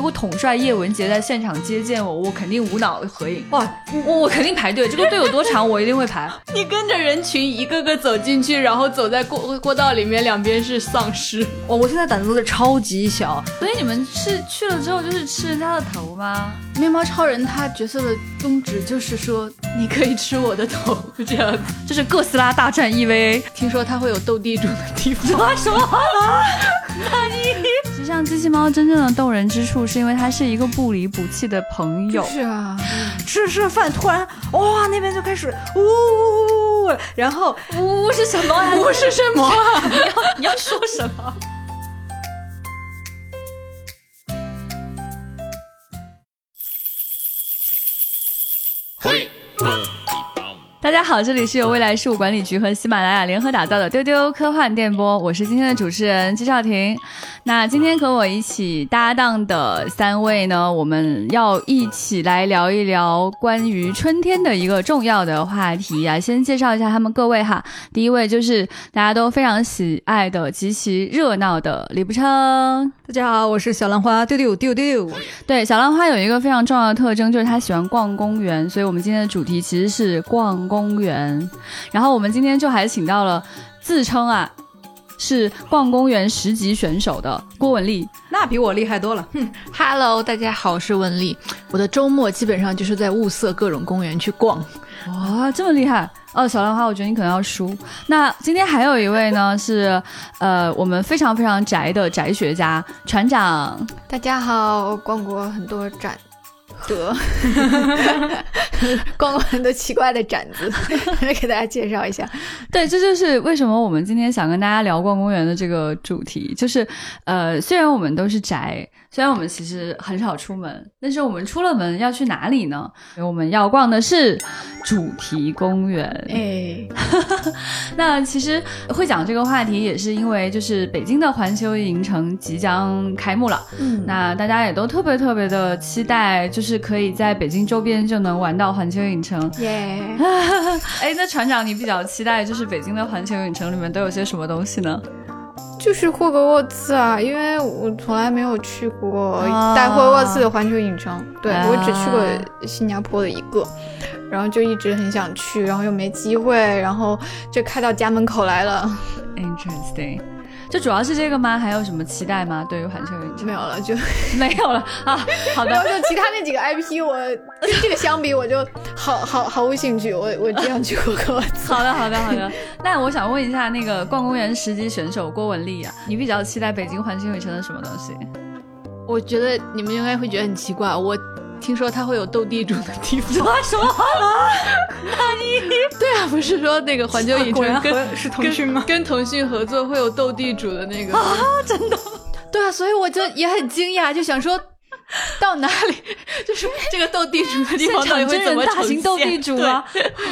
如果统帅叶文洁在现场接见我，我肯定无脑合影。哇，我我肯定排队，这个队有多长，我一定会排。你跟着人群一个个走进去，然后走在过过道里面，两边是丧尸。哇，我现在胆子是超级小。所以你们是去了之后就是吃人家的头吗？面包超人他角色的宗旨就是说，你可以吃我的头，这样子。这是哥斯拉大战 EVA，听说他会有斗地主的地方。什么？那你？实际上，机器猫真正的动人之处，是因为它是一个不离不弃的朋友。是啊，吃着吃着饭，突然哇，那边就开始呜，然后呜是什么？呜是什么？你要你要说什么？大家好，这里是由未来事务管理局和喜马拉雅联合打造的丢丢科幻电波，我是今天的主持人季少廷。那今天和我一起搭档的三位呢，我们要一起来聊一聊关于春天的一个重要的话题啊。先介绍一下他们各位哈，第一位就是大家都非常喜爱的、极其热闹的李不称。大家好，我是小兰花丢丢丢丢。对，小兰花有一个非常重要的特征，就是她喜欢逛公园，所以我们今天的主题其实是逛公园。然后我们今天就还请到了自称啊是逛公园十级选手的郭文丽。那比我厉害多了。哼，Hello，大家好，我是文丽。我的周末基本上就是在物色各种公园去逛。哇，这么厉害哦！小兰花，我觉得你可能要输。那今天还有一位呢，是呃我们非常非常宅的宅学家船长。大家好，逛过很多展的，逛过很多奇怪的展子，来给大家介绍一下。对，这就是为什么我们今天想跟大家聊逛公园的这个主题。就是呃，虽然我们都是宅，虽然我们其实很少出门，但是我们出了门要去哪里呢？我们要逛的是主题公园。哎，那其实会讲这个话题，也是因为就是北京的环球影城即将开幕了。嗯，那大家也都特别特别的期待，就是可以在北京周边就能玩到环球影城。耶，哎，那船长，你比较期待就是北京的环球影城里面都有些什么东西呢？就是霍格沃茨啊，因为我从来没有去过啊带霍格沃茨的环球影城，对啊我只去过新加坡的一个，然后就一直很想去，然后又没机会，然后就开到家门口来了，Interesting，就主要是这个吗？还有什么期待吗？对于环球影城没有了，就 没有了啊。好然后的，就其他那几个 IP，我跟这个相比，我就好好毫无兴趣，我我只想去霍格沃茨。好的，好的，好的。那我想问一下，那个逛公园十级选手郭文丽啊，你比较期待北京环球影城的什么东西？我觉得你们应该会觉得很奇怪，我听说它会有斗地主的地方。什么？对啊，不是说那个环球影城跟和是腾讯吗？跟腾讯合作会有斗地主的那个啊，真的？对啊，所以我就也很惊讶，就想说到哪里，就是这个斗地主的地现方到底会怎么呈大型斗地现主啊？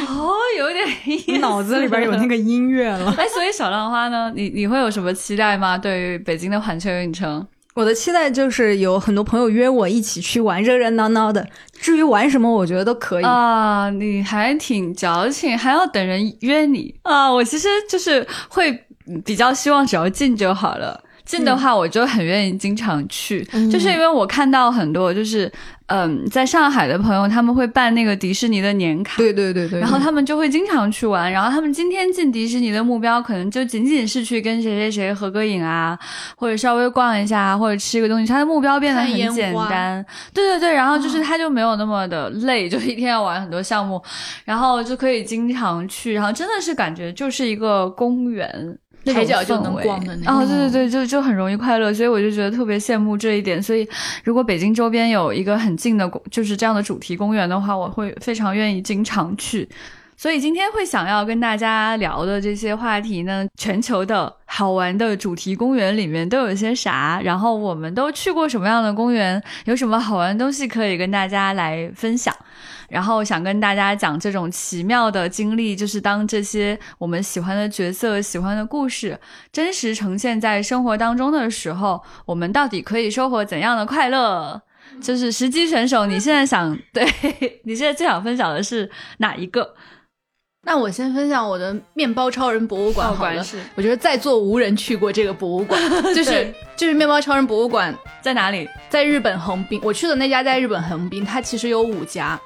哦，有点意思脑子里边有那个音乐了。哎，所以小浪花呢？你你会有什么期待吗？对于北京的环球影城？我的期待就是有很多朋友约我一起去玩，热热闹闹的。至于玩什么，我觉得都可以。啊，你还挺矫情，还要等人约你啊！我其实就是会嗯比较希望只要近就好了。近的话，我就很愿意经常去，就是因为我看到很多就是嗯，在上海的朋友他们会办那个迪士尼的年卡，对对对对，然后他们就会经常去玩，然后他们今天进迪士尼的目标可能就仅仅是去跟谁谁谁合个影啊，或者稍微逛一下，或者吃个东西，他的目标变得很简花单。对对对，然后就是他就没有那么的累，就一天要玩很多项目，然后就可以经常去，然后真的是感觉就是一个公园。抬脚就能逛的那种哦，对对对，就就很容易快乐，所以我就觉得特别羡慕这一点。所以，如果北京周边有一个很近的公，就是这样的主题公园的话，我会非常愿意经常去。所以今天会想要跟大家聊的这些话题呢，全球的好玩的主题公园里面都有些啥？然后我们都去过什么样的公园？有什么好玩的东西可以跟大家来分享？然后想跟大家讲这种奇妙的经历，就是当这些我们喜欢的角色、喜欢的故事真实呈现在生活当中的时候，我们到底可以收获怎样的快乐？就是实际选手，你现在想对你现在最想分享的是哪一个？那我先分享我的面包超人博物馆好了。我觉得在座无人去过这个博物馆，就是就是面包超人博物馆，在哪里？在日本横滨，我去的那家在日本横滨，它其实有五家，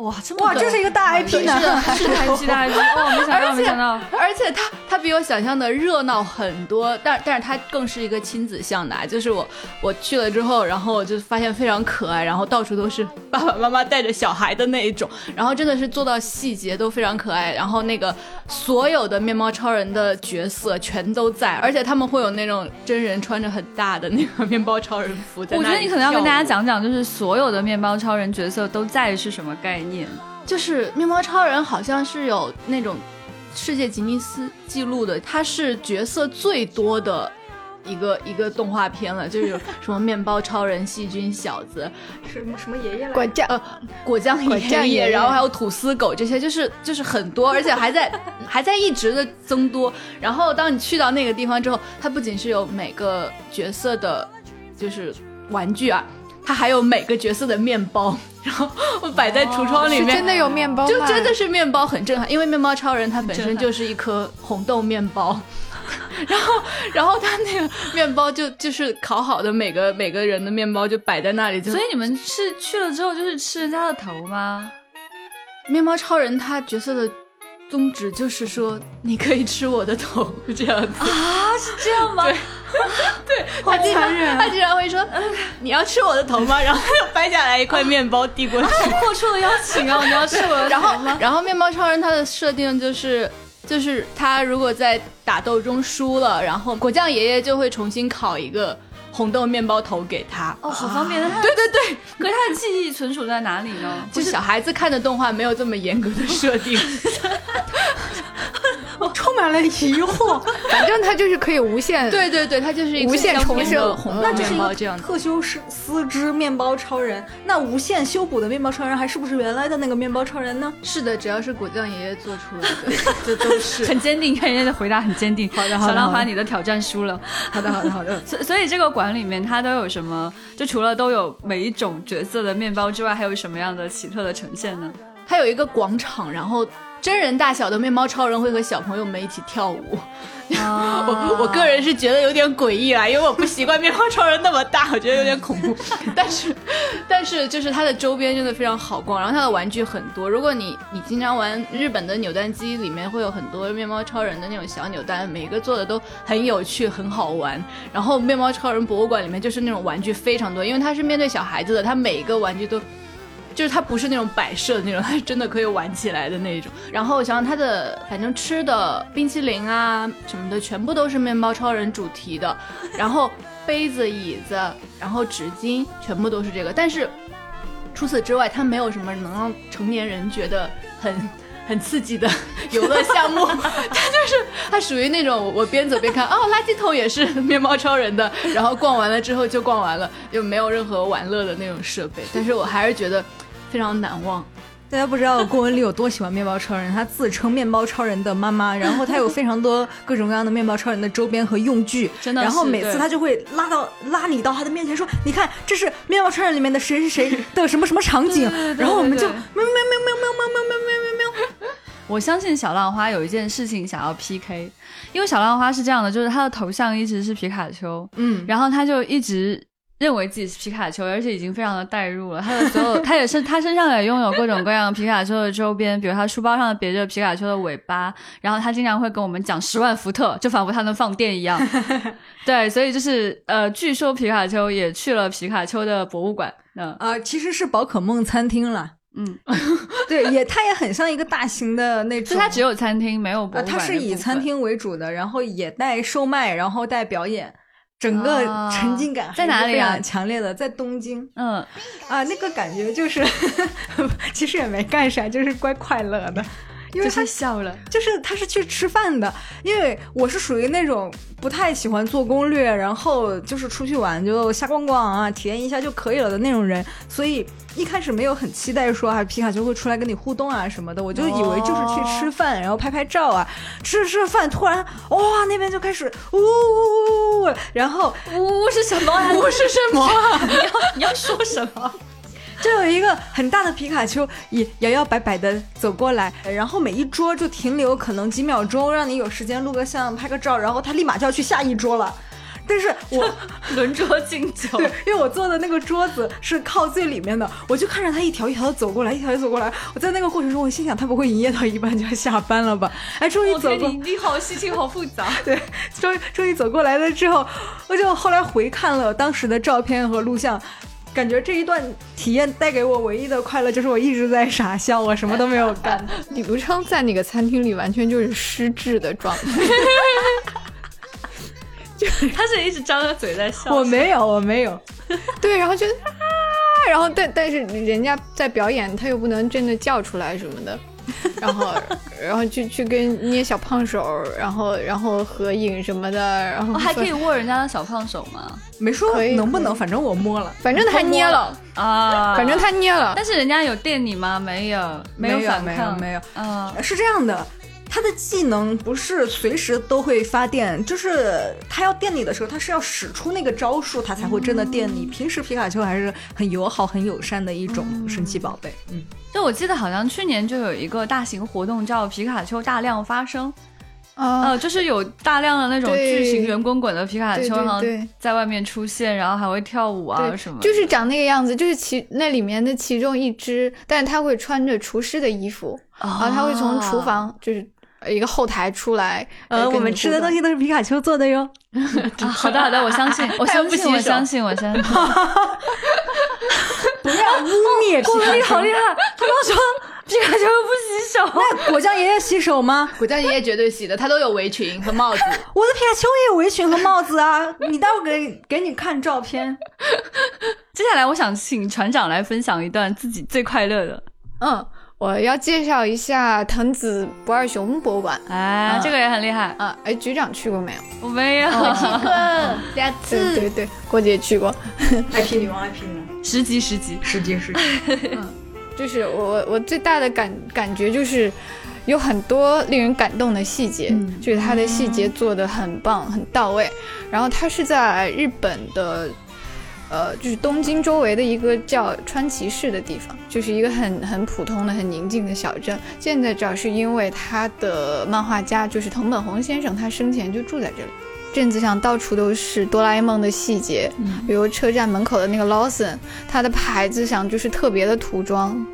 哇，这么哇，这是一个大 IP 呢。是大 IP 大 IP，哦，没想到没想到，而且它它比我想象的热闹很多，但但是它更是一个亲子向的啊，就是我我去了之后，然后我就发现非常可爱，然后到处都是爸爸妈妈带着小孩的那一种，然后真的是做到细节都非常可爱，然后那个所有的面包超人的角色全都在，而且他们会有那种真人穿着很大的那个面包超人服我觉得你可能要跟大家讲讲，就是所有的面包超人角色都在是什么概念？就是面包超人好像是有那种世界吉尼斯记录的，他是角色最多的一个一个动画片了，就是有什么面包超人、细菌小子、什么什么爷爷来管家呃果酱果爷爷，酱爷爷然后还有吐司狗这些，就是就是很多，而且还在还在一直的增多。然后当你去到那个地方之后，它不仅是有每个角色的，就是玩具啊。它还有每个角色的面包，然后摆在橱窗里面，是真的有面包吗，就真的是面包很震撼，因为面包超人它本身就是一颗红豆面包，然后然后他那个面包就就是烤好的每个每个人的面包就摆在那里，就所以你们是去了之后就是吃人家的头吗？面包超人他角色的宗旨就是说你可以吃我的头 这样子，啊，是这样吗？他经常他经常会说、呃你要吃我的头吗？然后他 就掰下来一块面包递过去，破出了邀请啊！你要吃我的头吗？然后面包超人他的设定就是。就是他如果在打斗中输了，然后果酱爷爷就会重新烤一个红豆面包头给他。哦，好方便。啊对对对，可是他的记忆存储在哪里呢？就小孩子看的动画没有这么严格的设定，我 充满了疑惑。反正它就是可以无限。对对对，它就是一个无限重的生那就是一个这样子。特修斯丝织面包超人，那无限修补的面包超人还是不是原来的那个面包超人呢？是的，只要是果酱爷爷做出来的，这都是。很坚定，看人家的回答很坚定。好的好的小浪花，你的挑战输了。好的，好的，好的。所所以这个馆里面它都有什么？就除了都有每一种角色的面包之外，还有什么样的奇特的呈现呢？它有一个广场，然后真人大小的面包超人会和小朋友们一起跳舞。我我个人是觉得有点诡异啦，因为我不习惯面包超人那么大，我觉得有点恐怖。但是，但是就是它的周边真的非常好逛，然后它的玩具很多。如果你你经常玩日本的扭蛋机，里面会有很多面包超人的那种小扭蛋，每个做的都很有趣，很好玩。然后面包超人博物馆里面就是那种玩具非常多，因为它是面对小孩子的，它每一个玩具都。就是它不是那种摆设的那种，它是真的可以玩起来的那种。然后想想它的，反正吃的冰淇淋啊什么的，全部都是面包超人主题的。然后杯子、椅子，然后纸巾，全部都是这个。但是除此之外，它没有什么能让成年人觉得很很刺激的 游乐项目。它就是它属于那种我边走边看，哦，垃圾桶也是 面包超人的。然后逛完了之后就逛完了，就没有任何玩乐的那种设备。但是我还是觉得。非常难忘。大家不知道郭文丽有多喜欢面包超人，她自称面包超人的妈妈，然后她有非常多各种各样的面包超人的周边和用具，真的然后每次她就会拉到拉你到她的面前说：“你看，这是面包超人里面的谁谁谁的什么什么场景。”然后我们就喵喵喵喵喵喵喵喵喵喵喵。我相信小浪花有一件事情想要 PK，因为小浪花是这样的，就是他的头像一直是皮卡丘，嗯，然后他就一直认为自己是皮卡丘，而且已经非常的代入了。他的所有，他也是他身上也拥有各种各样皮卡丘的周边，比如他书包上别着皮卡丘的尾巴，然后他经常会跟我们讲十万伏特，就仿佛他能放电一样。对，所以就是呃，据说皮卡丘也去了皮卡丘的博物馆。嗯、啊、其实是宝可梦餐厅了。嗯，对，也它也很像一个大型的那种，就它只有餐厅没有博啊，物馆、它是以餐。厅为主的，然后也带售卖，然后带表演，整个啊沉浸感在哪里啊强烈的，在东京嗯，啊，那个感觉就是，其实也没干啥，就是怪快乐的。因为就他笑了。就是他是去吃饭的，因为我是属于那种不太喜欢做攻略，然后就是出去玩就瞎逛逛啊，体验一下就可以了的那种人，所以一开始没有很期待说啊皮卡丘会出来跟你互动啊什么的，我就以为就是去吃饭，然后拍拍照啊，吃着吃着饭突然哇那边就开始呜呜呜呜，然后呜是什么呀？不是什么啊？你要你要说什么？就有一个很大的皮卡丘也摇摇摆摆的走过来，然后每一桌就停留可能几秒钟，让你有时间录个像、拍个照，然后他立马就要去下一桌了。但是我 轮桌敬酒，对，因为我坐的那个桌子是靠最里面的，我就看着他一条一条的走过来，一条一条走过来。我在那个过程中，我心想，他不会营业到一半就要下班了吧？哎，终于走过，你你好心情好复杂。对，终于终于走过来了之后，我就后来回看了当时的照片和录像。感觉这一段体验带给我唯一的快乐就是我一直在傻笑，我什么都没有干。李如昌在那个餐厅里完全就是失智的状态，就他是一直张着嘴在笑。我没有，我没有。对，然后就啊，然后但但是人家在表演，他又不能真的叫出来什么的。然后，然后去去跟捏小胖手，然后然后合影什么的，然后还可以握人家的小胖手吗？没说能不能，反正我摸了，反正他捏了啊，反正他捏了。但是人家有电你吗？没有，没有反抗，没有。嗯，是这样的。他的技能不是随时都会发电，就是他要电你的时候，他是要使出那个招数，他才会真的电你。平时皮卡丘还是很友好、很友善的一种神奇宝贝。嗯，就我记得好像去年就有一个大型活动叫皮卡丘大量发声，呃，就是有大量的那种巨型圆滚滚的皮卡丘在外面出现，然后还会跳舞啊什么，就是长那个样子，就是其那里面的其中一只，但是它会穿着厨师的衣服，然后他会从厨房就是。一个后台出来，呃，我们吃的东西都是皮卡丘做的哟。好的，好的，我相信，我相信，我相信，我相信。不要污蔑皮卡丘，好厉害！他刚说皮卡丘不洗手，那果酱爷爷洗手吗？果酱爷爷绝对洗的，他都有围裙和帽子。我的皮卡丘也有围裙和帽子啊！你待会给给你看照片。接下来，我想请船长来分享一段自己最快乐的。嗯。我要介绍一下藤子不二雄博物馆，啊，这个也很厉害啊！哎，局长去过没有？我没有，去过两次。对对对，郭姐去过。IP 女王，IP 女王，十级十级十级十级。嗯，就是我我最大的感感觉就是有很多令人感动的细节，就是它的细节做的很棒很到位。然后它是在日本的。呃，就是东京周围的一个叫川崎市的地方，就是一个很很普通的、很宁静的小镇。建在这儿是因为他的漫画家就是藤本弘先生，他生前就住在这里。镇子上到处都是哆啦 A 梦的细节，比如车站门口的那个 Lawson，它的牌子上就是特别的涂装。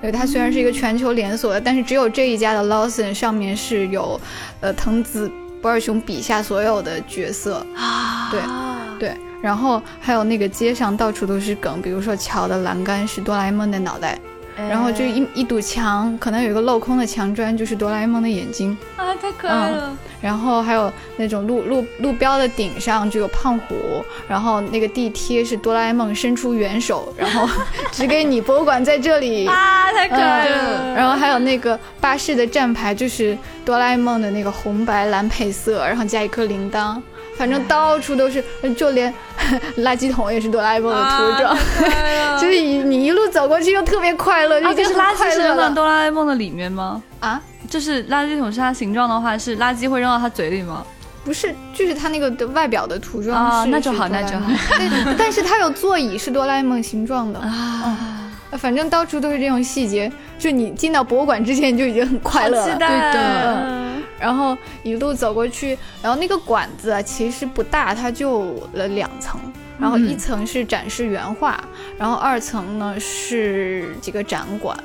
对，它虽然是一个全球连锁的，但是只有这一家的 Lawson 上面是有，呃，藤子不二雄笔下所有的角色。啊，对，对。然后还有那个街上到处都是梗，比如说桥的栏杆是哆啦 A 梦的脑袋，然后就一一堵墙，可能有一个镂空的墙砖，就是哆啦 A 梦的眼睛啊，太可爱了。然后还有那种路路路标的顶上就有胖虎，然后那个地贴是哆啦 A 梦伸出援手，然后 指给你博物馆在这里啊，太可爱了。然后还有那个巴士的站牌就是哆啦 A 梦的那个红白蓝配色，然后加一颗铃铛。反正到处都是，就连 垃圾桶也是哆啦 A 梦的涂装，就是你你一路走过去又特别快乐，就是垃圾是扔到哆啦 A 梦的里面吗？啊，就是垃圾桶是它形状的话，是垃圾会扔到它嘴里吗？不是，就是它那个的外表的涂装啊，那就好，那就好。但是它有座椅是哆啦 A 梦形状的。啊，反正到处都是这种细节，就你进到博物馆之前就已经很快乐了，对的。然后一路走过去，然后那个馆子啊，其实不大，它就了两层。然后一层是展示原画，然后二层呢是几个展馆。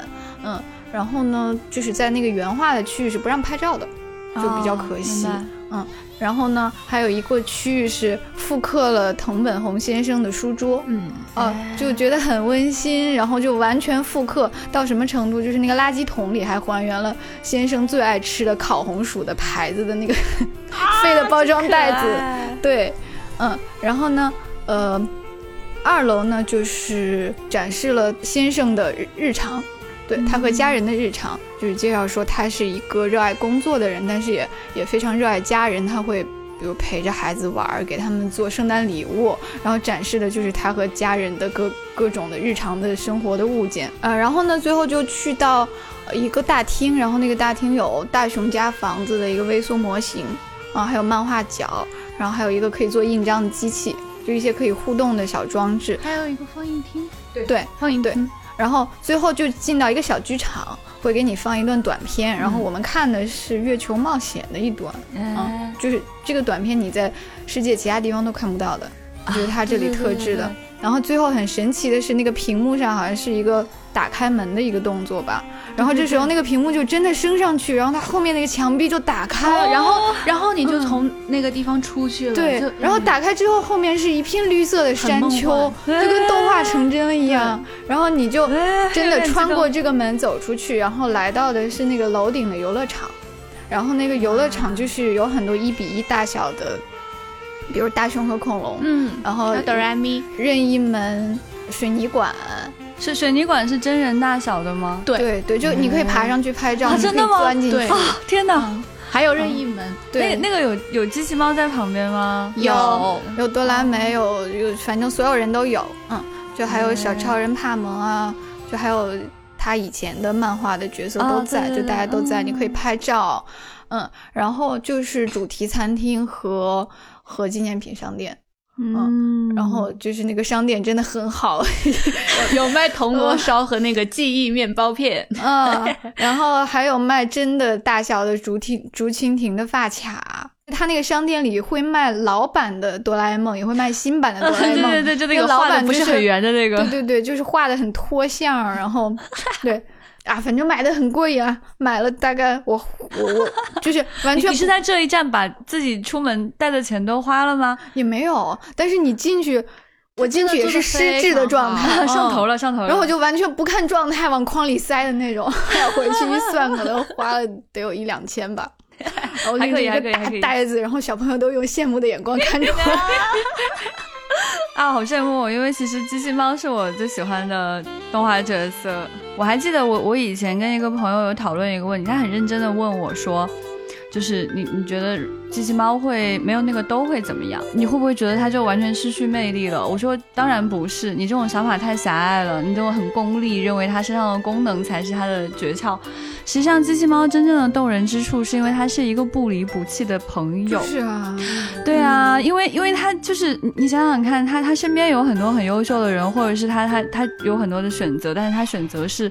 嗯，然后呢就是在那个原画的区域是不让拍照的，就比较可惜。嗯。然后呢，还有一个区域是复刻了藤本弘先生的书桌，嗯，哦，就觉得很温馨，然后就完全复刻到什么程度，就是那个垃圾桶里还还原了先生最爱吃的烤红薯的牌子的那个 废的包装袋子，对，嗯，然后呢，呃，二楼呢就是展示了先生的日常。对他和家人的日常，就是介绍说他是一个热爱工作的人，但是也也非常热爱家人。他会比如陪着孩子玩，给他们做圣诞礼物，然后展示的就是他和家人的各各种的日常的生活的物件。呃，然后呢，最后就去到一个大厅，然后那个大厅有大熊家房子的一个微缩模型啊，还有漫画角，然后还有一个可以做印章的机器，就一些可以互动的小装置，还有一个放映厅，对对，放映厅。然后最后就进到一个小剧场，会给你放一段短片。然后我们看的是《月球冒险》的一段，嗯，就是这个短片你在世界其他地方都看不到的，就是它这里特制的。对对然后最后很神奇的是，那个屏幕上好像是一个打开门的一个动作吧。然后这时候那个屏幕就真的升上去，然后它后面那个墙壁就打开了，然后然后你就从那个地方出去了，对，然后打开之后后面是一片绿色的山丘，就跟动画成真了一样。然后你就哎真的穿过这这个门走出去，然后来到的是那个楼顶的游乐场。然后那个游乐场就是有很多一比一大小的，比如大熊和恐龙，嗯，然后哆来咪，任意门、水泥管，是水泥管是真人大小的吗？对对对，就你可以爬上去拍照，真的吗钻进去对。啊，天哪！还有任意门，对，那那个有有机器猫在旁边吗？有有哆啦美，有有，反正所有人都有，嗯，就还有小超人帕蒙啊，就还有他以前的漫画的角色都在，啊对对就大家都在，嗯你可以拍照，嗯，然后就是主题餐厅和和纪念品商店，嗯。然后就是那个商店真的很好，有卖铜锣烧和那个记忆面包片，嗯，然后还有卖真的大小的竹蜻竹蜻蜓的发卡。他那个商店里会卖老版的哆啦 A 梦，也会卖新版的哆啦 A 梦。对对对，就那个老画的版就是很圆的那个。对，对对，就是画的很脱相，然后对啊，反正买的很贵呀、买了大概我我我就是 完全不你你是在这一站把自己出门带的钱都花了吗？也没有，但是你进去，我进去也是失智的状态，了。上头了，上头了。然后我就完全不看状态，往筐里塞的那种。回去一算，可能花了得有一两千吧。然后还可以拎着一个还可以还可以大袋子，然后小朋友都用羡慕的眼光看着我。啊，好羡慕，因为其实机器猫是我最喜欢的动画角色。我还记得我我以前跟一个朋友有讨论一个问题，他很认真的问我说，就是你你觉得机器猫会没有那个兜会怎么样？你会不会觉得它就完全失去魅力了？我说当然不是，你这种想法太狭隘了，你这种很功利，认为它身上的功能才是它的诀窍。实际上，机器猫真正的动人之处是因为它是一个不离不弃的朋友。是啊，对啊，因为因为它就是你你想想看，它它身边有很多很优秀的人，或者是它它它有很多的选择，但是它选择是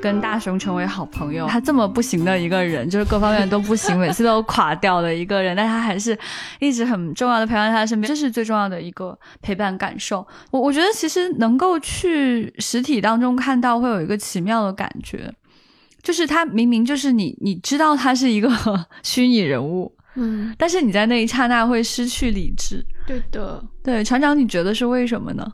跟大雄成为好朋友。他这么不行的一个人，就是各方面都不行，每次都垮掉的一个人，但他还是一直很重要的陪伴在他身边，这是最重要的一个陪伴感受。我我觉得其实能够去实体当中看到，会有一个奇妙的感觉。就是他明明就是你，你知道他是一个虚拟人物，嗯，但是你在那一刹那会失去理智。对的，对，船长，你觉得是为什么呢？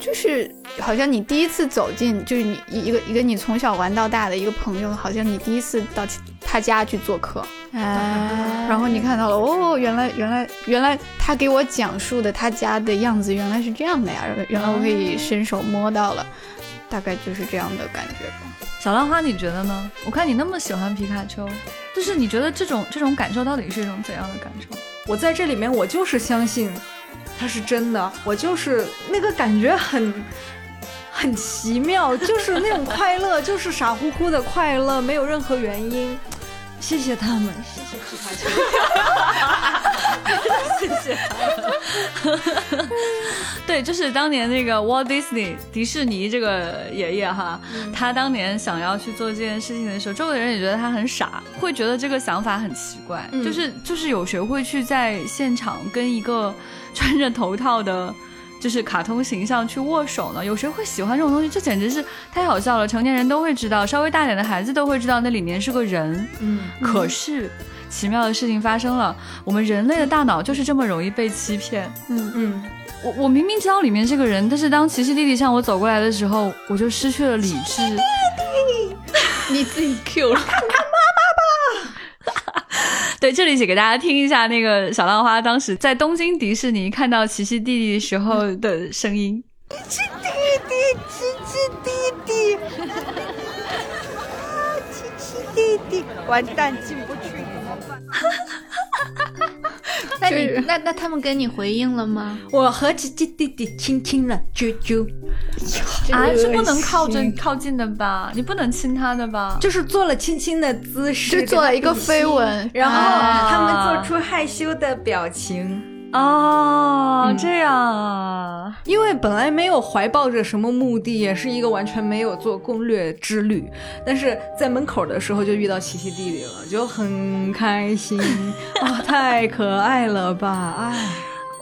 就是好像你第一次走进，就是你一个一个你从小玩到大的一个朋友，好像你第一次到他家去做客，啊然后你看到了哦，原来原来原来他给我讲述的他家的样子原来是这样的呀，原来我可以伸手摸到了，大概就是这样的感觉吧。小浪花，你觉得呢？我看你那么喜欢皮卡丘，就是你觉得这种这种感受到底是一种怎样的感受？我在这里面，我就是相信他是真的，我就是那个感觉很很奇妙，就是那种快乐，就是傻乎乎的快乐，没有任何原因。谢谢他们，谢谢皮卡丘卡丘。对，就是当年那个 Walt Disney 迪士尼这个爷爷哈，他当年想要去做这件事情的时候，周围的人也觉得他很傻，会觉得这个想法很奇怪。嗯就是就是有谁会去在现场跟一个穿着头套的。就是卡通形象去握手呢？有谁会喜欢这种东西？这简直是太好笑了！成年人都会知道，稍微大点的孩子都会知道那里面是个人。嗯，可是奇妙的事情发生了，我们人类的大脑就是这么容易被欺骗。嗯嗯，我我明明知道里面这个人，但是当奇奇弟弟向我走过来的时候，我就失去了理智。弟 弟你自己 Q 了，对，这里写给大家听一下那个小浪花当时在东京迪士尼看到琪琪弟弟时候的声音。奇奇弟弟，奇奇弟弟，完蛋，进不去。那你就是那那他们跟你回应了吗？我和琪琪弟弟亲亲了，啾啾，啊，是不能靠着靠近的吧？你不能亲他的吧？就是做了亲亲的姿势，就做了一个飞吻然后啊他们做出害羞的表情。哦，嗯。这样啊，因为本来没有怀抱着什么目的，也是一个完全没有做攻略之旅，但是在门口的时候就遇到琪琪弟弟了，就很开心。啊、太可爱了吧！哎，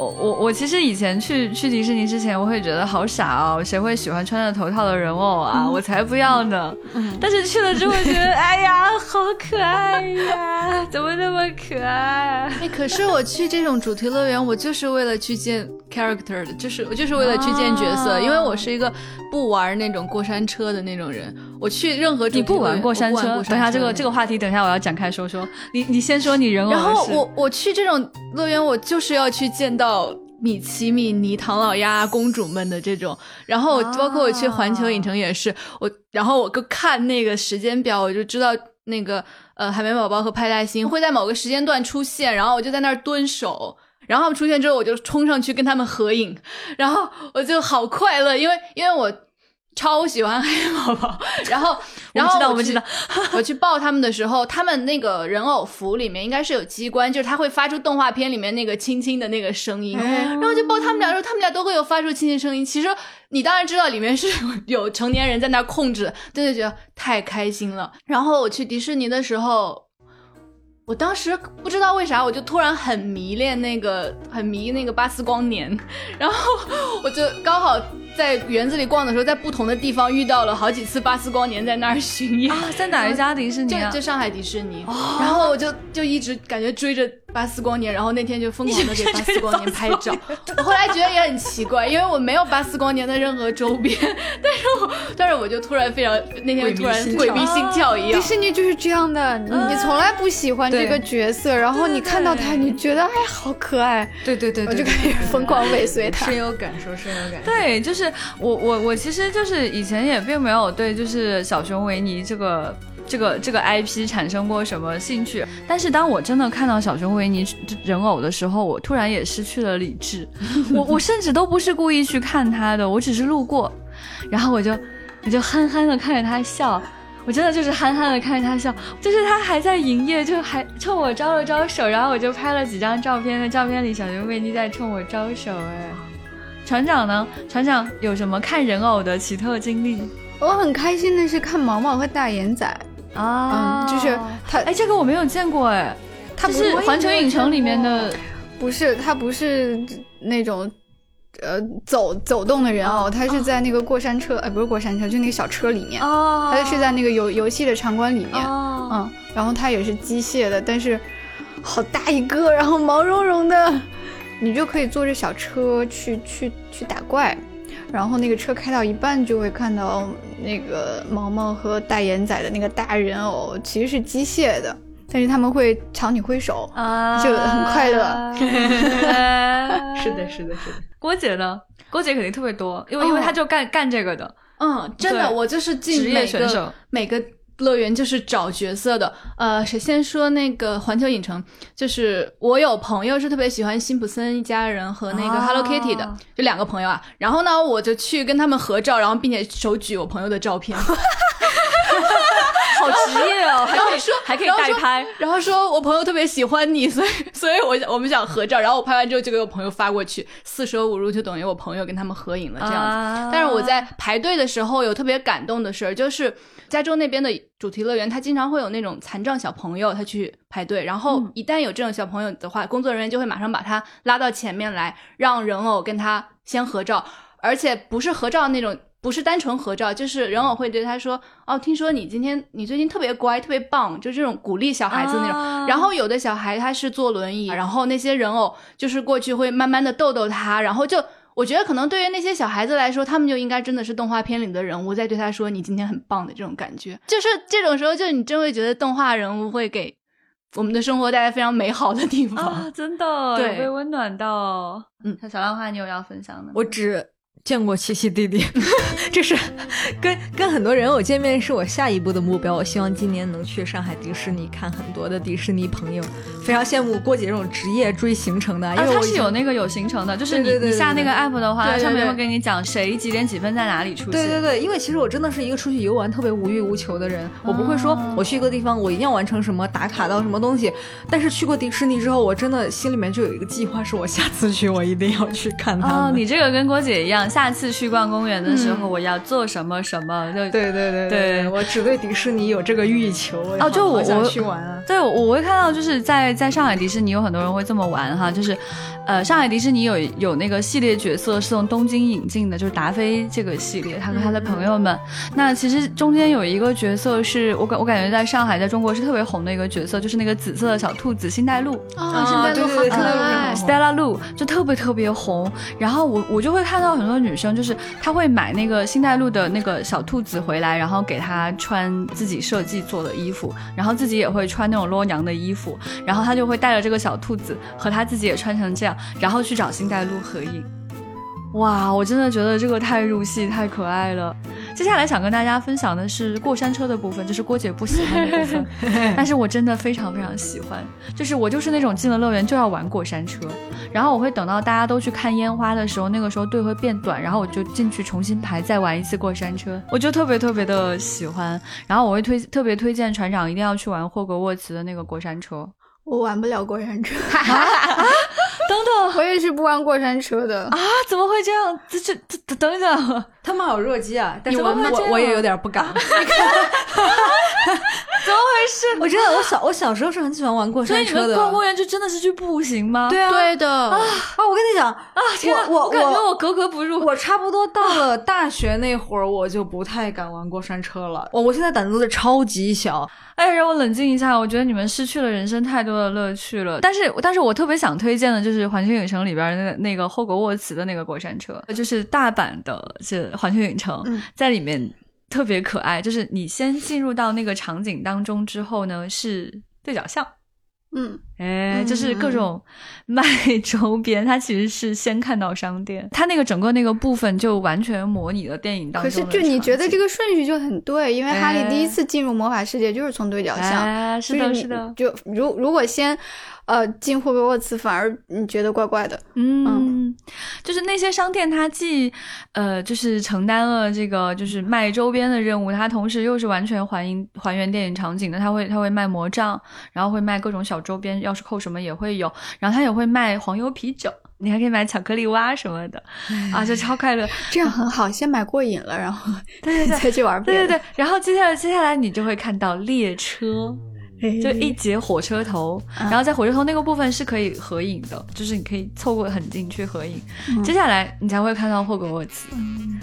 我我我其实以前去去迪士尼之前，我会觉得好傻哦，谁会喜欢穿着头套的人偶啊？我才不要呢！但是去了之后觉得，哎呀，好可爱呀，怎么那么可爱？哎，可是我去这种主题乐园，我就是为了去见 character 的，就是我就是为了去见角色，因为我是一个不玩那种过山车的那种人。我去任何你不玩过山车？等一下这个这个话题，等一下我要展开说说。你你先说你人偶。然后我我去这种乐园，我就是要去见到米奇、米妮、唐老鸭、公主们的这种。然后包括我去环球影城也是，我然后我就看那个时间表，我就知道那个呃海绵宝宝和派大星会在某个时间段出现，然后我就在那儿蹲守。然后他们出现之后，我就冲上去跟他们合影，然后我就好快乐，因为因为我。超喜欢海绵宝宝，然后，然后我们知道，我去抱他们的时候，他们那个人偶服里面应该是有机关，就是他会发出动画片里面那个轻轻的那个声音，然后就抱他们俩的时候，他们俩都会有发出轻轻声音。其实你当然知道里面是有成年人在那控制，真的觉得太开心了。然后我去迪士尼的时候。我当时不知道为啥，我就突然很迷恋那个，很迷那个巴斯光年，然后我就刚好在园子里逛的时候，在不同的地方遇到了好几次巴斯光年在那儿巡演啊，在哪一家迪士尼啊？就就上海迪士尼，然后我就就一直感觉追着。巴斯光年，然后那天就疯狂的给巴斯光年拍照。我后来觉得也很奇怪，因为我没有巴斯光年的任何周边，但是我但是我就突然非常那天突然鬼迷心窍一样。迪士尼就是这样的，你从来不喜欢这个角色，然后你看到他，你觉得哎好可爱，对对对，我就开始疯狂尾随他。深有感受，深有感受。对，就是我我我其实就是以前也并没有对就是小熊维尼这个。这个这个 IP 产生过什么兴趣？但是当我真的看到小熊维尼人偶的时候，我突然也失去了理智。我我甚至都不是故意去看他的，我只是路过，然后我就我就憨憨的看着他笑，我真的就是憨憨的看着他笑，就是他还在营业，就还冲我招了招手，然后我就拍了几张照片。那照片里小熊维尼在冲我招手，哎，船长呢？船长有什么看人偶的奇特经历？我很开心的是看毛毛和大眼仔。啊，就是他，哎，这个我没有见过，哎，他是环球影城里面的，不是，他不是那种，呃，走走动的人偶，他是在那个过山车，哎，不是过山车，就那个小车里面，哦，他是在那个游游戏的场馆里面，嗯，然后他也是机械的，但是好大一个，然后毛茸茸的，你就可以坐着小车去去去打怪。然后那个车开到一半，就会看到那个毛毛和大眼仔的那个大人偶，其实是机械的，但是他们会朝你挥手，啊，就很快乐。是的，是的，是的。郭姐呢？郭姐肯定特别多，因为因为她就干干这个的。嗯，真的，我就是进职业选手，每个。乐园就是找角色的，呃，谁先说那个环球影城？就是我有朋友是特别喜欢辛普森一家人和那个 Hello Kitty 的，就两个朋友啊。然后呢，我就去跟他们合照，然后并且手举我朋友的照片。好职业哦，还可以说还可以代拍，然后说我朋友特别喜欢你，所以所以我我们想合照，然后我拍完之后就给我朋友发过去，四舍五入就等于我朋友跟他们合影了这样子。但是我在排队的时候有特别感动的事儿，就是加州那边的主题乐园，他经常会有那种残障小朋友他去排队，然后一旦有这种小朋友的话，工作人员就会马上把他拉到前面来，让人偶跟他先合照，而且不是合照那种。不是单纯合照，就是人偶会对他说：“哦，听说你今天你最近特别乖，特别棒。”就这种鼓励小孩子那种。然后有的小孩他是坐轮椅，然后那些人偶就是过去会慢慢的逗逗他，然后就我觉得可能对于那些小孩子来说，他们就应该真的是动画片里的人物在对他说：“你今天很棒”的这种感觉。就是这种时候，就你真会觉得动画人物会给我们的生活带来非常美好的地方啊！真的，对，被温暖到。嗯，小浪花，你有要分享的？我只。见过七七弟弟，这是跟跟很多人偶见面是我下一步的目标。我希望今年能去上海迪士尼看很多的迪士尼朋友，非常羡慕郭姐这种职业追行程的，因为它是有那个有行程的，就是你你下那个 app 的话，上面会给你讲谁几点几分在哪里出现。对对对，因为其实我真的是一个出去游玩特别无欲无求的人，我不会说我去一个地方我一定要完成什么打卡到什么东西，但是去过迪士尼之后，我真的心里面就有一个计划，是我下次去我一定要去看它。哦，你这个跟郭姐一样。下次去逛公园的时候我要做什么什么，就对对对对我只对迪士尼有这个欲求。哦就我我去玩啊。对，我我会看到就是在在上海迪士尼有很多人会这么玩哈，就是，呃，上海迪士尼有有那个系列角色是从东京引进的，就是达菲这个系列，他和他的朋友们。那其实中间有一个角色是我感我感觉在上海在中国是特别红的一个角色，就是那个紫色的小兔子星黛露。啊，圣诞对鹿好可对对。Stella Lu 就特别特别红，然后我我就会看到很多女生，就是她会买那个星黛露的那个小兔子回来，然后给她穿自己设计做的衣服，然后自己也会穿那种裸娘的衣服，然后她就会带着这个小兔子和她自己也穿成这样，然后去找星黛露合影。哇，我真的觉得这个太入戏，太可爱了。接下来想跟大家分享的是过山车的部分，就是郭姐不喜欢的部分，但是我真的非常非常喜欢。就是我就是那种进了乐园就要玩过山车，然后我会等到大家都去看烟花的时候，那个时候队会变短，然后我就进去重新排再玩一次过山车，我就特别特别的喜欢。然后我会推特别推荐船长一定要去玩霍格沃茨的那个过山车。我玩不了过山车，等等我也是不玩过山车的。啊，怎么会这样？这这这等一下，他们好弱鸡啊，但是我你玩吗我我也有点不敢。怎么回事？我真的，我小我小时候是很喜欢玩过山车所以你们。逛公园就真的是去步行吗？对啊，对的，啊！我跟你讲啊，天啊，我我感觉我格格不入。我差不多到了大学那会儿，我就不太敢玩过山车了。我我现在胆子都是超级小，哎，让我冷静一下，我觉得你们失去了人生太多的乐趣了。但是，但是我特别想推荐的就是环球影城里边那个那个霍格沃茨的那个过山车，就是大阪的这环球影城，嗯在里面特别可爱。就是你先进入到那个场景当中之后呢，是对角巷。嗯，哎，嗯就是各种卖 周边，它其实是先看到商店，它那个整个那个部分就完全模拟了电影当中可是就你觉得这个顺序就很对，因为哈利第一哎次进入魔法世界就是从对角巷。哎，是的，是的，就如如果先，呃，进霍格沃茨，反而你觉得怪怪的。嗯，就是那些商店，它既呃，就是承担了这个就是卖周边的任务，它同时又是完全还原还原电影场景的。它会它会卖魔杖，然后会卖各种小周边，钥匙扣什么也会有，然后他也会卖黄油啤酒，你还可以买巧克力蛙什么的，啊，就超快乐。这样很 好，先买过瘾了，然后对对对 再去玩别的。对对对，然后接下来接下来你就会看到列车。就一节火车头，然后在火车头那个部分是可以合影的，就是你可以凑过很近去合影。接下来你才会看到霍格沃茨。嗯，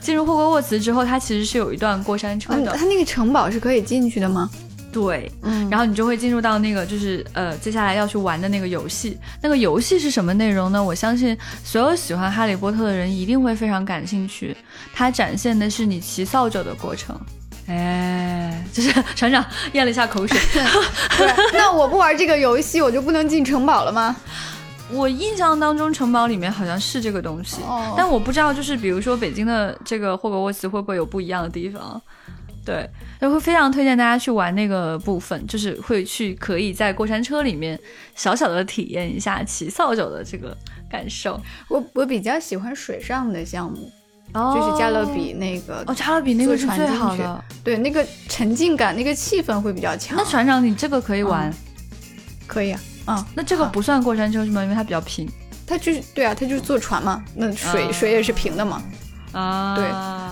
进入霍格沃茨之后，它其实是有一段过山车嗯，的。它那个城堡是可以进去的吗？对，嗯然后你就会进入到那个就是呃接下来要去玩的那个游戏。那个游戏是什么内容呢？我相信所有喜欢哈利波特的人一定会非常感兴趣。它展现的是你骑扫帚的过程。哎，就是船长咽了一下口水。不是，那我不玩这个游戏，我就不能进城堡了吗？我印象当中城堡里面好像是这个东西，哦但我不知道，就是比如说北京的这个霍格沃茨会不会有不一样的地方？对，就会非常推荐大家去玩那个部分，就是会去可以在过山车里面小小的体验一下骑扫帚的这个感受。我我比较喜欢水上的项目，哦就是加勒比那个，哦，加勒比那个是最坐船进去好的。对，那个沉浸感、那个气氛会比较强。那船长，你这个可以玩，可以啊，嗯，那这个不算过山车是吗？因为它比较平它就是对啊，它就是坐船嘛，那水、啊水也是平的嘛。啊。对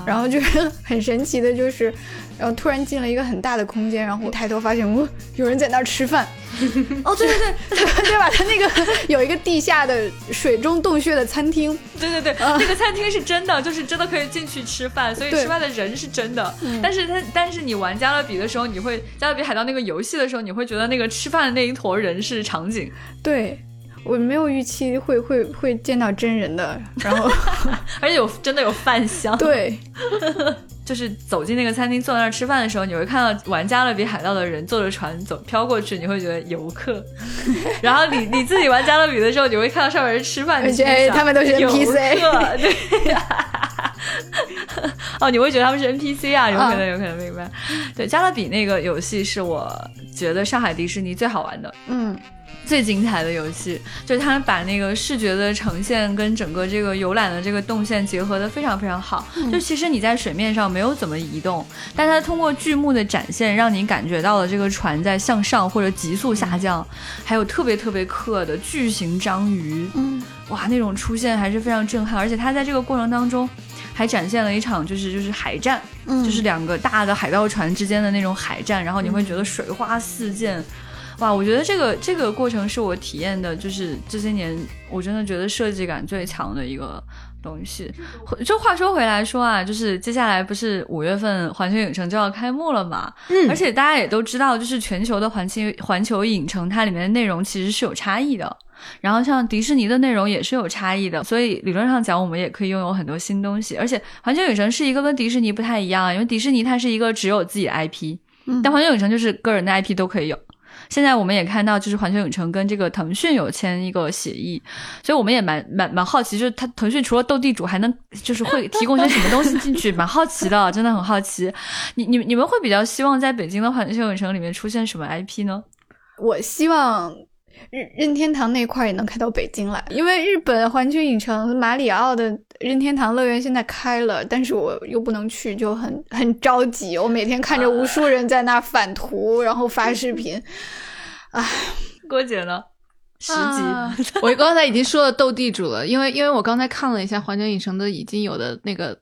然后就是 很神奇的，就是，然后突然进了一个很大的空间，然后我抬头发现，哦，有人在那儿吃饭，哦，对对对，对吧？他那个有一个地下的水中洞穴的餐厅，对对对，那个餐厅是真的，就是真的可以进去吃饭，所以吃饭的人是真的。但是它，但是你玩加勒比的时候，你会加勒比海盗那个游戏的时候，你会觉得那个吃饭的那一坨人是场景，对。我没有预期会会会见到真人的，然后 而且有真的有饭香。，对，就是走进那个餐厅坐在那儿吃饭的时候，你会看到玩加勒比海盗的人坐着船走飘过去，你会觉得游客。然后你你自己玩加勒比的时候，你会看到上面人吃饭，你觉得他们都是 NPC 客对。哦，你会觉得他们是 NPC 啊？有可能，有可能明白。对，加勒比那个游戏是我觉得上海迪士尼最好玩的。嗯，最精彩的游戏，就是它把那个视觉的呈现跟整个这个游览的这个动线结合的非常非常好。就其实你在水面上没有怎么移动，但它通过剧目的展现，让你感觉到了这个船在向上或者急速下降，还有特别特别刻的巨型章鱼。嗯，哇，那种出现还是非常震撼，而且它在这个过程当中还展现了一场就是就是海战，嗯就是两个大的海盗船之间的那种海战，然后你会觉得水花四溅。哇，我觉得这个这个过程是我体验的，就是这些年我真的觉得设计感最强的一个东西。就话说回来说啊，就是接下来不是五月份环球影城就要开幕了嘛，嗯而且大家也都知道，就是全球的环球环球影城它里面的内容其实是有差异的。然后像迪士尼的内容也是有差异的，所以理论上讲，我们也可以拥有很多新东西。而且环球影城是一个跟迪士尼不太一样，因为迪士尼它是一个只有自己的 IP，、嗯但环球影城就是个人的 IP 都可以有。现在我们也看到，就是环球影城跟这个腾讯有签一个协议，所以我们也蛮蛮蛮好奇，就是他腾讯除了斗地主，还能就是会提供些什么东西进去，蛮好奇的，真的很好奇。你你你们会比较希望在北京的环球影城里面出现什么 IP 呢？我希望任任天堂那块儿也能开到北京来，因为日本环球影城马里奥的任天堂乐园现在开了，但是我又不能去，就很很着急。我每天看着无数人在那儿反图，然后发视频，唉 郭姐呢？十级。啊我刚才已经说了斗地主了，因为因为我刚才看了一下环球影城的已经有的那个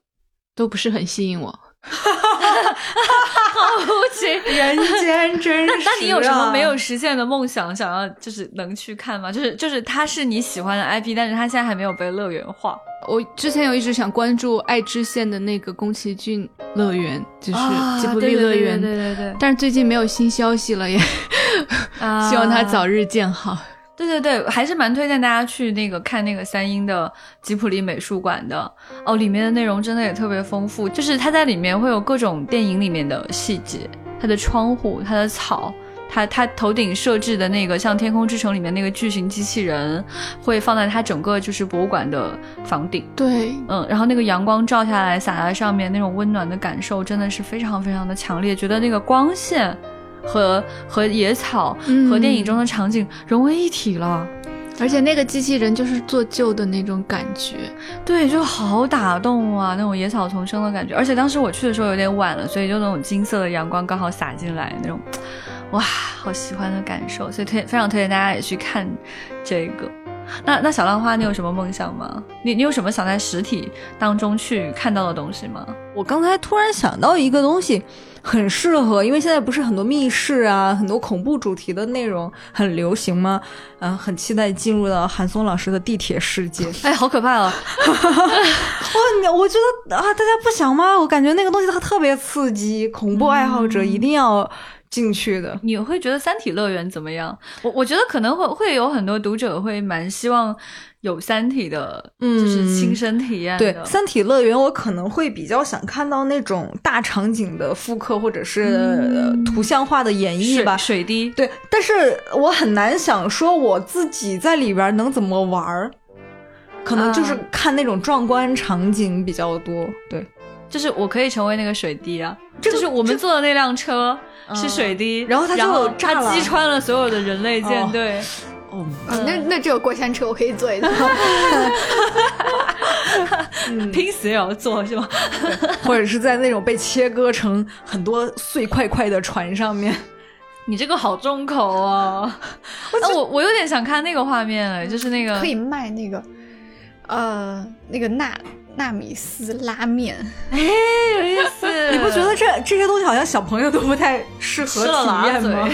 都不是很吸引我。好无情。人间真实、那啊。那你有什么没有？实现的梦想，想要就是能去看吗？就是就是它是你喜欢的 IP，但是它现在还没有被乐园化。我之前有一直想关注爱知县的那个宫崎骏乐园，就是吉卜力乐园，啊对对对但是最近没有新消息了耶，啊 希望它早日建好。对对对，还是蛮推荐大家去那个看那个三英的吉普力美术馆的哦，里面的内容真的也特别丰富，就是它在里面会有各种电影里面的细节，它的窗户、它的草。它它头顶设置的那个像《天空之城》里面那个巨型机器人，会放在它整个就是博物馆的房顶。对，嗯，然后那个阳光照下来洒在上面，那种温暖的感受真的是非常非常的强烈，觉得那个光线和和野草嗯和电影中的场景融为一体了。而且那个机器人就是做旧的那种感觉。对，就好打动啊，那种野草丛生的感觉。而且当时我去的时候有点晚了，所以就那种金色的阳光刚好洒进来，那种哇，好喜欢的感受。所以推非常推荐大家也去看这个。那那小浪花，你有什么梦想吗？你你有什么想在实体当中去看到的东西吗？我刚才突然想到一个东西，很适合，因为现在不是很多密室啊，很多恐怖主题的内容很流行吗？嗯、很期待进入到韩松老师的地铁世界。哎，好可怕啊！哇，我觉得啊，大家不想吗？我感觉那个东西它特别刺激，恐怖爱好者一定要进去的。你会觉得《三体乐园》怎么样？我我觉得可能会会有很多读者会蛮希望有《三体》的，就是亲身体验对，的。《三体乐园》我可能会比较想看到那种大场景的复刻，或者是、呃图像化的演绎水吧。水滴，对，但是我很难想说我自己在里边能怎么玩儿，可能就是啊看那种壮观场景比较多。对，就是我可以成为那个水滴啊！这个就是我们坐的那辆车是水滴，然后它就它击穿了所有的人类舰队。哦，啊那那这个过山车我可以坐一坐。拼死也要坐是吗？或者是在那种被切割成很多碎块块的船上面。你这个好重口哦！那我我有点想看那个画面了，就是那个可以卖那个，呃，那个纳纳米丝拉面，哎，有意思。你不觉得这这些东西好像小朋友都不太适合体验吗？？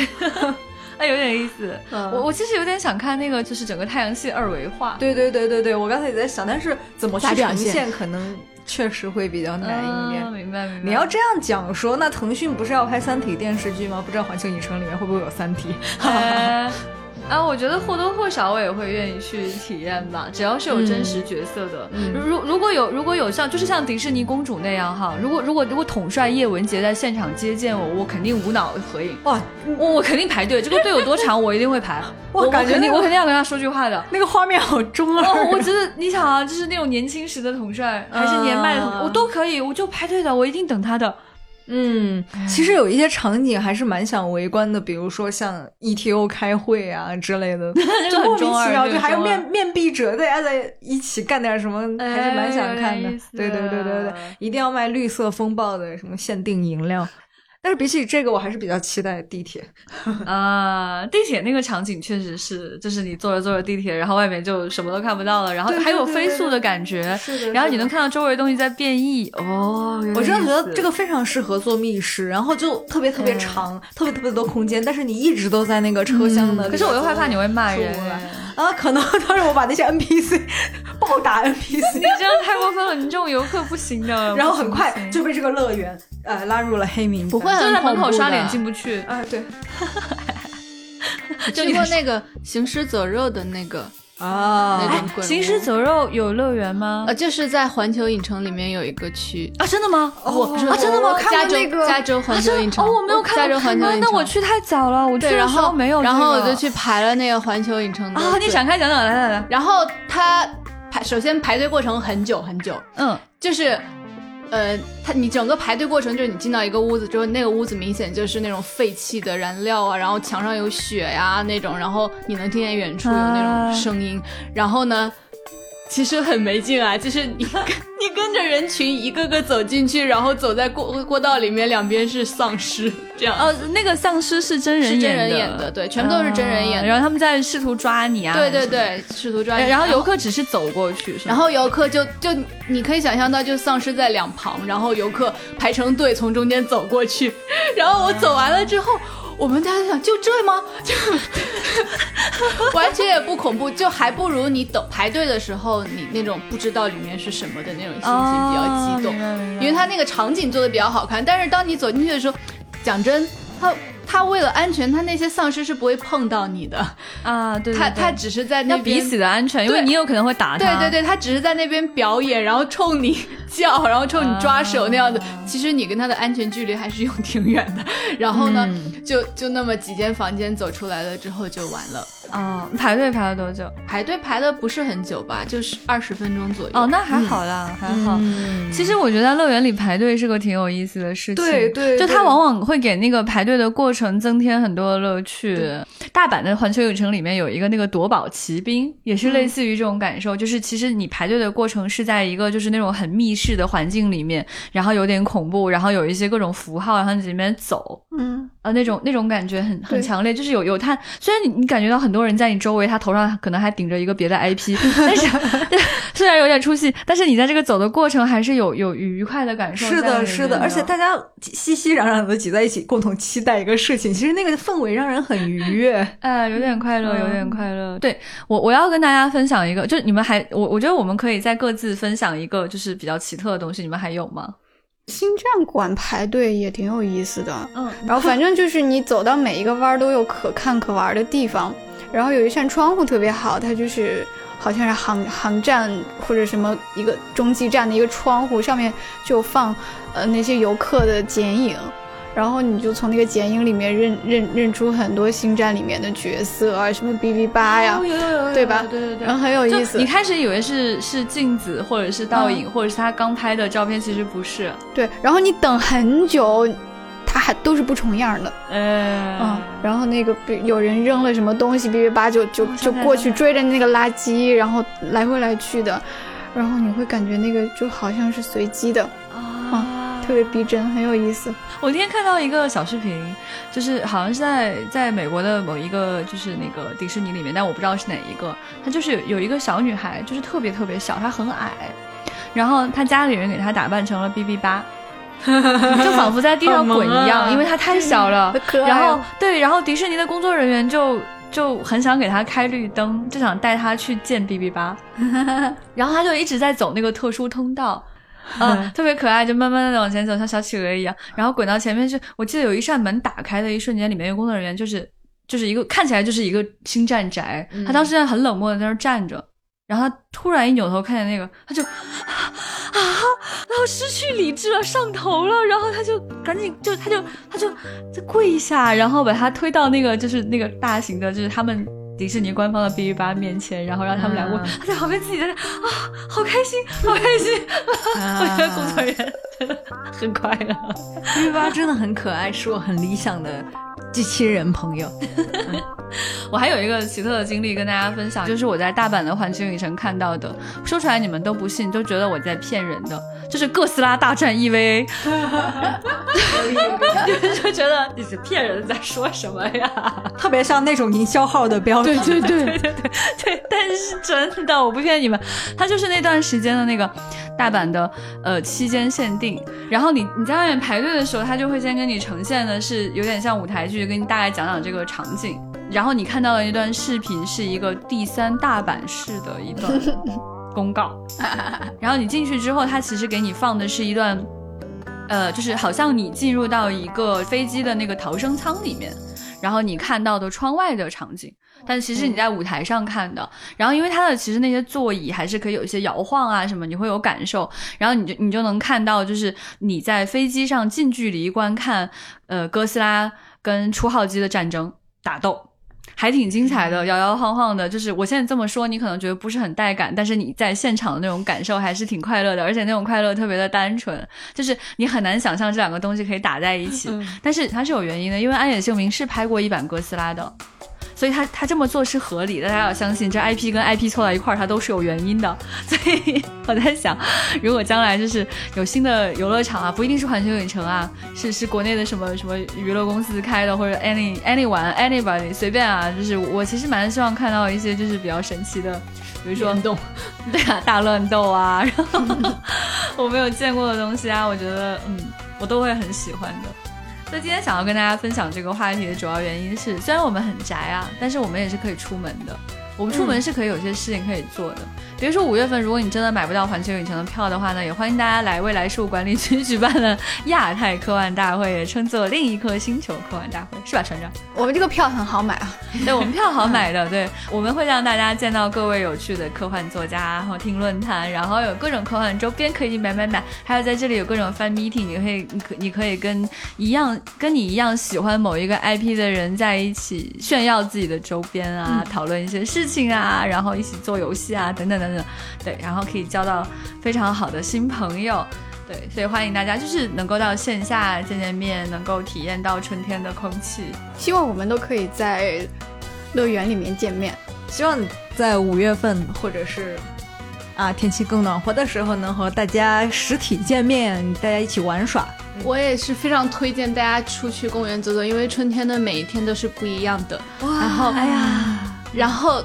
哎，有点意思。嗯我我其实有点想看那个，就是整个太阳系二维化。对对对对对，我刚才也在想，但是怎么去呈现，可能确实会比较难一点。嗯明白明白。你要这样讲说，那腾讯不是要拍《三体》电视剧吗？不知道环球影城里面会不会有《三体》哎 啊，我觉得或多或少我也会愿意去体验吧，只要是有真实角色的。嗯如如果有如果有像就是像迪士尼公主那样哈，如果如果如果统帅叶文洁在现场接见我，我肯定无脑合影。哇，我我肯定排队，这个队有多长，我一定会排。我感觉那个我肯定我肯定要跟他说句话的。那个画面好中二。哦，我觉得你想啊，就是那种年轻时的统帅，还是年迈的统帅，嗯我都可以，我就排队的，我一定等他的。嗯，其实有一些场景还是蛮想围观的，比如说像 ETO 开会啊之类的，就很，莫名其妙，对，这个中二还有面面壁者，大家在一起干点什么，还是蛮想看的对对对对对，一定要卖绿色风暴的什么限定饮料。但是比起这个，我还是比较期待地铁。啊，地铁那个场景确实是，就是你坐着坐着地铁，然后外面就什么都看不到了，然后还有飞速的感觉，是的然后你能看到周围东西在变异。哦，我真的觉得这个非常适合做密室，然后就特别特别长，特别特别多空间，但是你一直都在那个车厢的、嗯可是我又害怕你会骂人啊，可能当时我把那些 NPC 暴打 NPC，你这样太过分了，你这种游客不行的。然后很快就被这个乐园呃拉入了黑名单。不会就在门口刷脸进不去。啊，对 去过那个行尸走肉的那个啊行尸走肉有乐园吗？呃，就是在环球影城里面有一个区，啊，真的吗？哦啊，真的吗？我看过加州那个加州环球影城哦，我没有看加州环球影城，那我去太早了，我去，的时候然后没有这个。然后我就去排了那个环球影城的啊，你展开讲讲，来来来，然后它排首先排队过程很久很久，嗯，就是。呃，它你整个排队过程就是你进到一个屋子之后，那个屋子明显就是那种废弃的燃料啊，然后墙上有血呀、那种，然后你能听见远处有那啊。种声音，然后呢，其实很没劲啊，就是你跟你跟着人群一个个走进去，然后走在过过道里面，两边是丧尸，这样哦，那个丧尸是真人是真人演的，对，全部都是真人演的。啊然后他们在试图抓你啊，对对对，试图抓。你。然后游客只是走过去，然后游客就就你可以想象到，就丧尸在两旁，然后游客排成队从中间走过去，然后我走完了之后，我们大家想就这吗？就 完全也不恐怖，就还不如你等排队的时候，你那种不知道里面是什么的那种心情比较激动，因为它那个场景做的比较好看。但是当你走进去的时候，讲真，它它为了安全，他那些丧尸是不会碰到你的，啊，对，对对它它只是在那边要彼此的安全，因为你有可能会打他，对对对，他只是在那边表演，然后冲你叫，然后冲你抓手那样子。啊其实你跟他的安全距离还是有挺远的。然后呢，嗯就就那么几间房间走出来了之后就完了。哦，排队排了多久？排队排的不是很久吧，就是二十分钟左右。哦，那还好啦，还好。嗯其实我觉得在乐园里排队是个挺有意思的事情，对对对就它往往会给那个排队的过程增添很多的乐趣。大阪的环球影城里面有一个那个夺宝奇兵，也是类似于这种感受，就是其实你排队的过程是在一个就是那种很密室的环境里面，然后有点恐怖，然后有一些各种符号，然后你在里面走，嗯，啊，那种那种感觉很很强烈，就是有有他，虽然你你感觉到很多人在你周围，他头上可能还顶着一个别的 IP，但是对虽然有点出戏，但是你在这个走的过程还是有有愉快的感受是的，是的，而且大家熙熙攘攘的挤在一起，共同期待一个事情，其实那个氛围让人很愉悦。啊，有点快乐，有点嗯快乐。对我，我要跟大家分享一个，就你们还我我觉得我们可以再各自分享一个，就是比较奇特的东西，你们还有吗？星战馆排队也挺有意思的。嗯，然后反正就是你走到每一个弯儿都有可看可玩的地方，然后有一扇窗户特别好，它就是好像是航航站或者什么一个中继站的一个窗户，上面就放呃那些游客的剪影。然后你就从那个剪影里面认认认出很多星战里面的角色啊，什么 B B 八呀，哦有有有有对吧？对对对。然后很有意思。你开始以为是是镜子，或者是倒影，或者是他刚拍的照片，其实不是。对，然后你等很久，他还都是不重样的。嗯，嗯，然后那个有人扔了什么东西，B B 八就就哦就过去追着那个垃圾，然后来回来去的，然后你会感觉那个就好像是随机的，啊特别逼真，很有意思。我那天看到一个小视频，就是好像是在在美国的某一个就是那个迪士尼里面，但我不知道是哪一个。她就是有有一个小女孩，就是特别特别小，她很矮，然后她家里人给她打扮成了 B B 八，就仿佛在地上滚一样，啊因为她太小了。然后哦对，然后迪士尼的工作人员就就很想给她开绿灯，就想带她去见 B B 八，然后她就一直在走那个特殊通道。嗯，特别可爱，就慢慢的往前走，像小企鹅一样。然后滚到前面去，我记得有一扇门打开的一瞬间，里面有工作人员就是就是一个看起来就是一个星战宅，他当时在很冷漠的在那儿站着，然后他突然一扭头看见那个，他就啊啊，然后失去理智了，上头了，然后他就赶紧就他就他就就跪下，然后把他推到那个就是那个大型的，就是他们。迪士尼官方的 B B 八面前，然后让他们俩问，在旁边自己在那啊，好开心，好开心！我觉得工作人员真的很快乐。B 八真的很可爱，是我很理想的机器人朋友。我还有一个奇特的经历跟大家分享，就是我在大阪的环球影城看到的，说出来你们都不信，都觉得我在骗人的，就是哥斯拉大战 EVA，就觉得你是骗人，在说什么呀？特别像那种营销号的标题。对对对 对对对，但是真的，我不骗你们，它就是那段时间的那个大阪的呃期间限定。然后你你在外面排队的时候，他就会先跟你呈现的是有点像舞台剧，跟你大概讲讲这个场景。然后你看到的一段视频是一个第三大阪市的一段 公告。然后你进去之后，它其实给你放的是一段，呃，就是好像你进入到一个飞机的那个逃生舱里面，然后你看到的窗外的场景。但其实你在舞台上看的，然后因为它的其实那些座椅还是可以有一些摇晃啊什么，你会有感受，然后你就你就能看到，就是你在飞机上近距离观看，呃，哥斯拉跟初号机的战争打斗，还挺精彩的，摇摇晃晃的。就是我现在这么说，你可能觉得不是很带感，但是你在现场的那种感受还是挺快乐的，而且那种快乐特别的单纯，就是你很难想象这两个东西可以打在一起。但是它是有原因的，因为安野秀明是拍过一版哥斯拉的。所以他他这么做是合理的，大家要相信这 IP 跟 IP 凑到一块儿，它都是有原因的。所以我在想，如果将来就是有新的游乐场啊，不一定是环球影城啊，是是国内的什么什么娱乐公司开的，或者 any anyone anybody 随便啊，就是我其实蛮希望看到一些就是比较神奇的，比如说乱斗，对啊，大乱斗啊，然后 我没有见过的东西啊，我觉得嗯，我都会很喜欢的。所以今天想要跟大家分享这个话题的主要原因是，虽然我们很宅啊，但是我们也是可以出门的。我们出门是可以有些事情可以做的，比如说五月份，如果你真的买不到环球影城的票的话呢，也欢迎大家来未来事务管理局举办的亚太科幻大会，也称作另一颗星球科幻大会，是吧，船长？我们这个票很好买。啊，对我们票好买的，对，我们会让大家见到各位有趣的科幻作家，然后听论坛，然后有各种科幻周边可以买买买，还有在这里有各种 fan meeting，你可以，你可你可以跟一样跟你一样喜欢某一个 IP 的人在一起炫耀自己的周边啊，讨论一些事。事情啊，然后一起做游戏啊，等等等等，对，然后可以交到非常好的新朋友，对，所以欢迎大家就是能够到线下见见面，能够体验到春天的空气。希望我们都可以在乐园里面见面，希望在五月份或者是啊天气更暖和的时候，能和大家实体见面，大家一起玩耍。我也是非常推荐大家出去公园走走，因为春天的每一天都是不一样的。然后，哎呀。然后，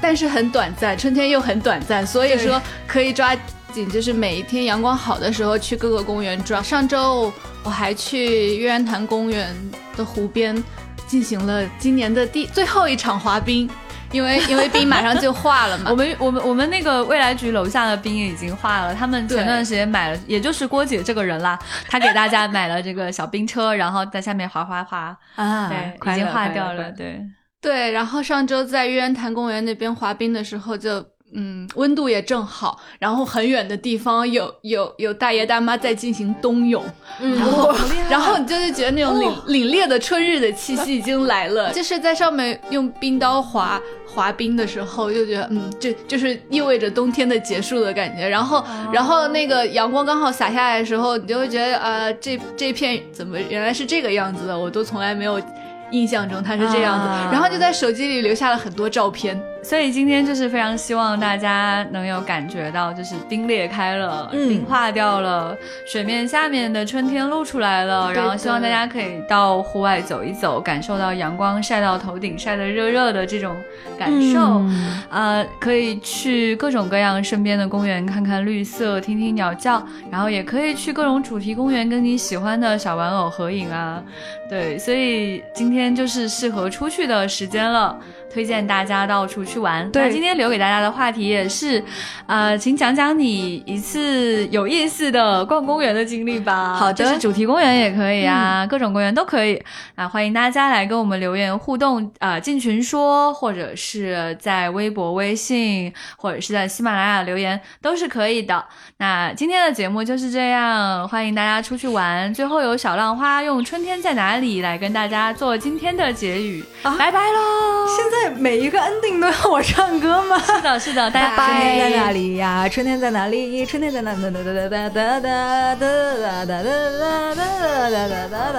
但是很短暂，春天又很短暂，所以说可以抓紧，就是每一天阳光好的时候去各个公园抓。上周我还去月圆潭公园的湖边进行了今年的第最后一场滑冰，因为因为冰马上就化了嘛。我们我们我们那个未来局楼下的冰已经化了，他们前段时间买了，也就是郭姐这个人啦，她给大家买了这个小冰车，然后在下面滑滑滑啊，对，已经化掉了，对。对，然后上周在玉渊潭公园那边滑冰的时候，就嗯，温度也正好，然后很远的地方有有有大爷大妈在进行冬泳，然后然后你就会觉得那种凛凛冽的春日的气息已经来了，就是在上面用冰刀滑滑冰的时候，就觉得嗯，就就是意味着冬天的结束的感觉，然后然后那个阳光刚好洒下来的时候，你就会觉得啊，这这片怎么原来是这个样子的，我都从来没有。印象中他是这样子，然后就在手机里留下了很多照片。所以今天就是非常希望大家能有感觉到，就是冰裂开了，冰化掉了，水面下面的春天露出来了。然后希望大家可以到户外走一走，感受到阳光晒到头顶，晒得热热的这种感受。呃，可以去各种各样身边的公园看看绿色，听听鸟叫，然后也可以去各种主题公园跟你喜欢的小玩偶合影啊。对，所以今天就是适合出去的时间了。推荐大家到处去玩。那今天留给大家的话题也是，呃，请讲讲你一次有意思的逛公园的经历吧。好的，就是主题公园也可以啊，各种公园都可以。啊，欢迎大家来跟我们留言互动啊，进群说，或者是在微博、微信，或者是在喜马拉雅留言都是可以的。那今天的节目就是这样，欢迎大家出去玩。最后有小浪花用《春天在哪里》来跟大家做今天的结语，拜拜喽！现在。每一个 ending 都要我唱歌吗？是的，是的，大家。春天在哪里呀？春天在哪里？春天在哪？哒哒哒哒哒哒哒哒哒哒哒哒哒哒哒哒。